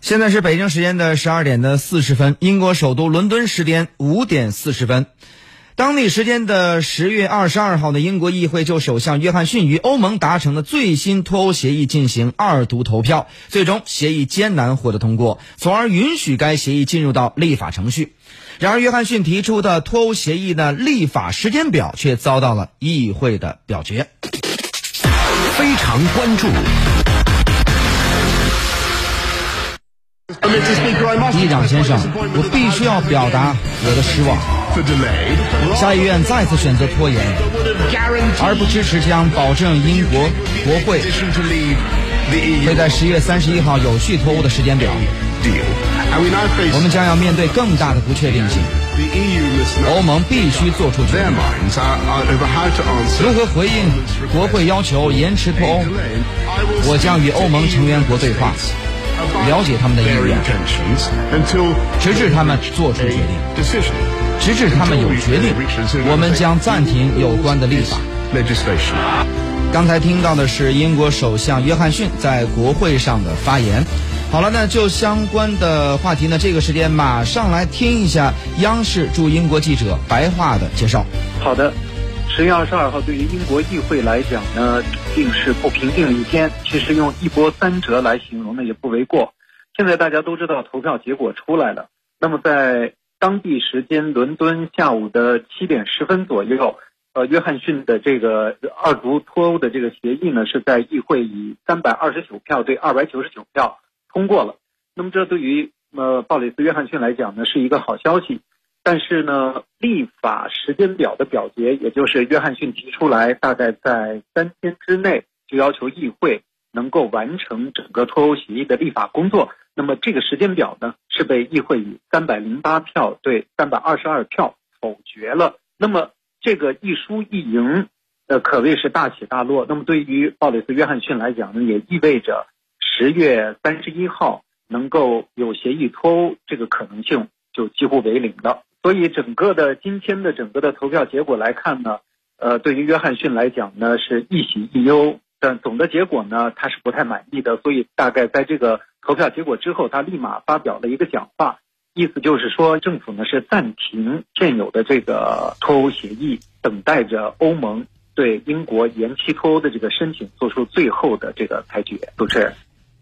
现在是北京时间的十二点的四十分，英国首都伦敦时间五点四十分。当地时间的十月二十二号的英国议会就首相约翰逊与欧盟达成的最新脱欧协议进行二读投票，最终协议艰难获得通过，从而允许该协议进入到立法程序。然而，约翰逊提出的脱欧协议的立法时间表却遭到了议会的表决。非常关注。议长先生，我必须要表达我的失望。下议院再次选择拖延，而不支持将保证英国国会会在十月三十一号有序脱欧的时间表。我们将要面对更大的不确定性。欧盟必须做出决定。如何回应国会要求延迟脱欧？我将与欧盟成员国对话，了解他们的意愿，直至他们做出决定。直至他们有决定，我们将暂停有关的立法。刚才听到的是英国首相约翰逊在国会上的发言。好了，那就相关的话题呢，这个时间马上来听一下央视驻英国记者白桦的介绍。好的，十月二十二号对于英国议会来讲呢，定是不平静的一天。其实用一波三折来形容呢，也不为过。现在大家都知道投票结果出来了，那么在当地时间伦敦下午的七点十分左右，呃，约翰逊的这个二读脱欧的这个协议呢，是在议会以三百二十九票对二百九十九票。通过了，那么这对于呃鲍里斯·约翰逊来讲呢是一个好消息，但是呢立法时间表的表决，也就是约翰逊提出来，大概在三天之内就要求议会能够完成整个脱欧协议的立法工作，那么这个时间表呢是被议会以三百零八票对三百二十二票否决了，那么这个一输一赢，呃可谓是大起大落。那么对于鲍里斯·约翰逊来讲呢，也意味着。十月三十一号能够有协议脱欧，这个可能性就几乎为零了。所以整个的今天的整个的投票结果来看呢，呃，对于约翰逊来讲呢是一喜一忧，但总的结果呢他是不太满意的。所以大概在这个投票结果之后，他立马发表了一个讲话，意思就是说政府呢是暂停现有的这个脱欧协议，等待着欧盟对英国延期脱欧的这个申请做出最后的这个裁决。主持人。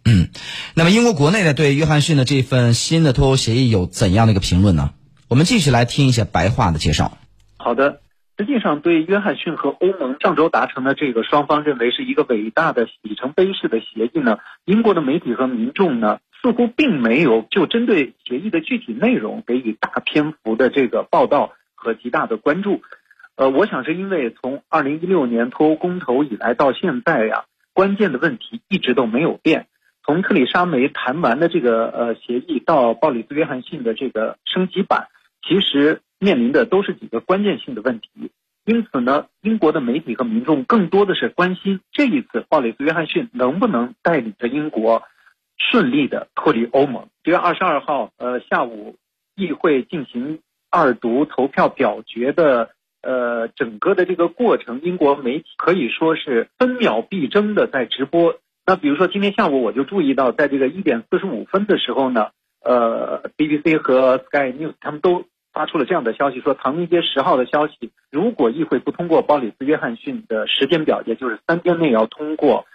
嗯，那么英国国内呢对约翰逊的这份新的脱欧协议有怎样的一个评论呢？我们继续来听一下白话的介绍。好的，实际上对约翰逊和欧盟上周达成的这个双方认为是一个伟大的里程碑式的协议呢，英国的媒体和民众呢似乎并没有就针对协议的具体内容给予大篇幅的这个报道和极大的关注。呃，我想是因为从二零一六年脱欧公投以来到现在呀，关键的问题一直都没有变。从特里莎梅谈完的这个呃协议到鲍里斯约翰逊的这个升级版，其实面临的都是几个关键性的问题。因此呢，英国的媒体和民众更多的是关心这一次鲍里斯约翰逊能不能带领着英国顺利的脱离欧盟。十月二十二号呃下午，议会进行二读投票表决的呃整个的这个过程，英国媒体可以说是分秒必争的在直播。那比如说今天下午我就注意到，在这个一点四十五分的时候呢，呃，BBC 和 Sky News 他们都发出了这样的消息，说唐宁街十号的消息，如果议会不通过鲍里斯约翰逊的时间表，也就是三天内要通过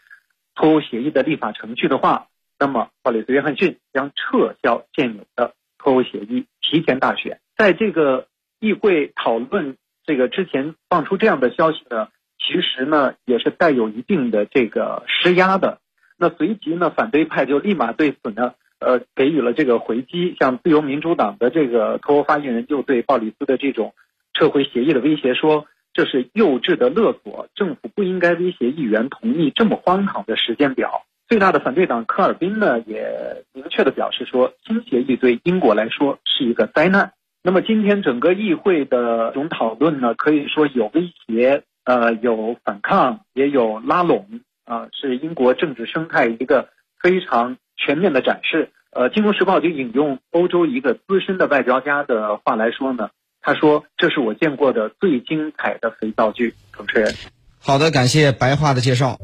脱欧协议的立法程序的话，那么鲍里斯约翰逊将撤销现有的脱欧协议，提前大选。在这个议会讨论这个之前放出这样的消息呢？其实呢，也是带有一定的这个施压的。那随即呢，反对派就立马对此呢，呃，给予了这个回击。像自由民主党的这个脱欧发言人就对鲍里斯的这种撤回协议的威胁说，这是幼稚的勒索，政府不应该威胁议员同意这么荒唐的时间表。最大的反对党科尔宾呢，也明确的表示说，新协议对英国来说是一个灾难。那么今天整个议会的这种讨论呢，可以说有威胁。呃，有反抗，也有拉拢，啊，是英国政治生态一个非常全面的展示。呃，《金融时报》就引用欧洲一个资深的外交家的话来说呢，他说：“这是我见过的最精彩的肥皂剧。”主持人，好的，感谢白话的介绍。